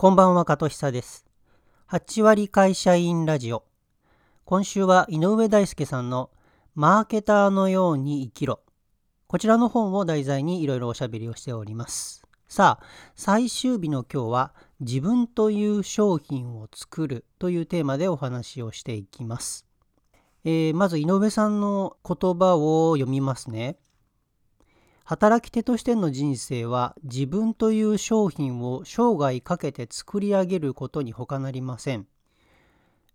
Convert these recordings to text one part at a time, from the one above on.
こんばんは、加藤久です。8割会社員ラジオ。今週は井上大輔さんのマーケターのように生きろ。こちらの本を題材にいろいろおしゃべりをしております。さあ、最終日の今日は自分という商品を作るというテーマでお話をしていきます。えー、まず井上さんの言葉を読みますね。働き手としての人生は自分という商品を生涯かけて作り上げることに他なりません。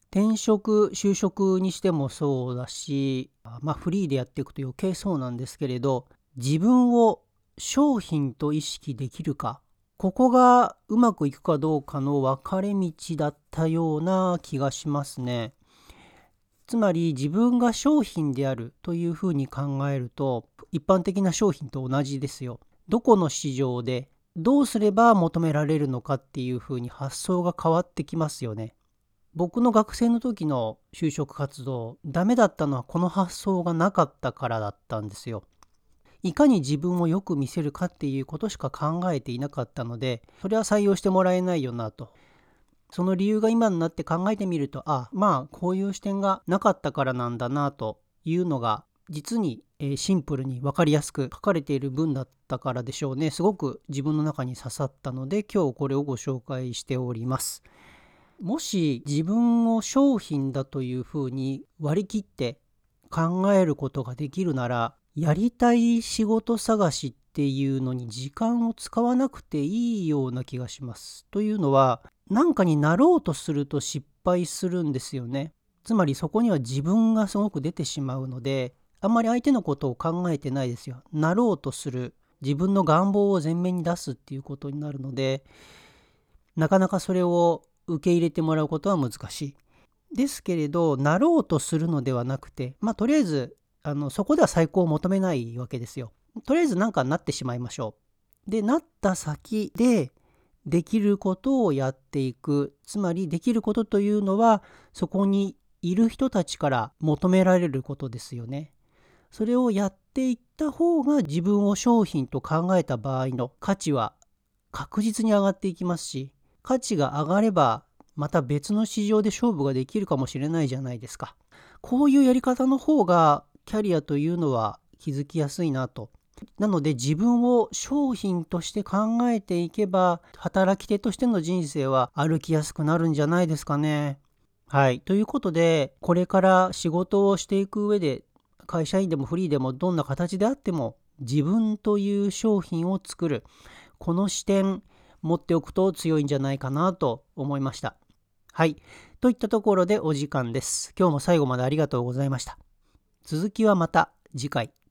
転職、就職にしてもそうだし、まあフリーでやっていくと余計そうなんですけれど、自分を商品と意識できるか、ここがうまくいくかどうかの分かれ道だったような気がしますね。つまり自分が商品であるというふうに考えると一般的な商品と同じですよ。どこの市場でどうすれば求められるのかっていうふうに発想が変わってきますよね。僕の学生の時の就職活動ダメだったのはこの発想がなかったからだったんですよ。いかに自分をよく見せるかっていうことしか考えていなかったのでそれは採用してもらえないよなとその理由が今になって考えてみるとあまあこういう視点がなかったからなんだなというのが実にシンプルに分かりやすく書かれている文だったからでしょうね。すごく自分の中に刺さったので今日これをご紹介しております。もし自分を商品だというふうに割り切って考えることができるならやりたい仕事探しっていうのに時間を使わなくていいような気がしますというのは何かになろうとすると失敗するんですよね。つまりそこには自分がすごく出てしまうのであんまり相手のことを考えてないですよ。なろうとする自分の願望を前面に出すっていうことになるのでなかなかそれを受け入れてもらうことは難しい。ですけれどなろうとするのではなくてまあとりあえずあのそこでは最高を求めないわけですよ。とりあえず何かになってしまいましょう。でなった先でできることをやっていくつまりできることというのはそこにいる人たちから求められることですよね。それをやっていった方が自分を商品と考えた場合の価値は確実に上がっていきますし価値が上がればまた別の市場で勝負ができるかもしれないじゃないですか。こういうやり方の方がキャリアというのは気づきやすいなとなので自分を商品として考えていけば働き手としての人生は歩きやすくなるんじゃないですかね。はい。ということでこれから仕事をしていく上で会社員でもフリーでもどんな形であっても自分という商品を作るこの視点持っておくと強いんじゃないかなと思いました。はい。といったところでお時間です。今日も最後までありがとうございました。続きはまた次回。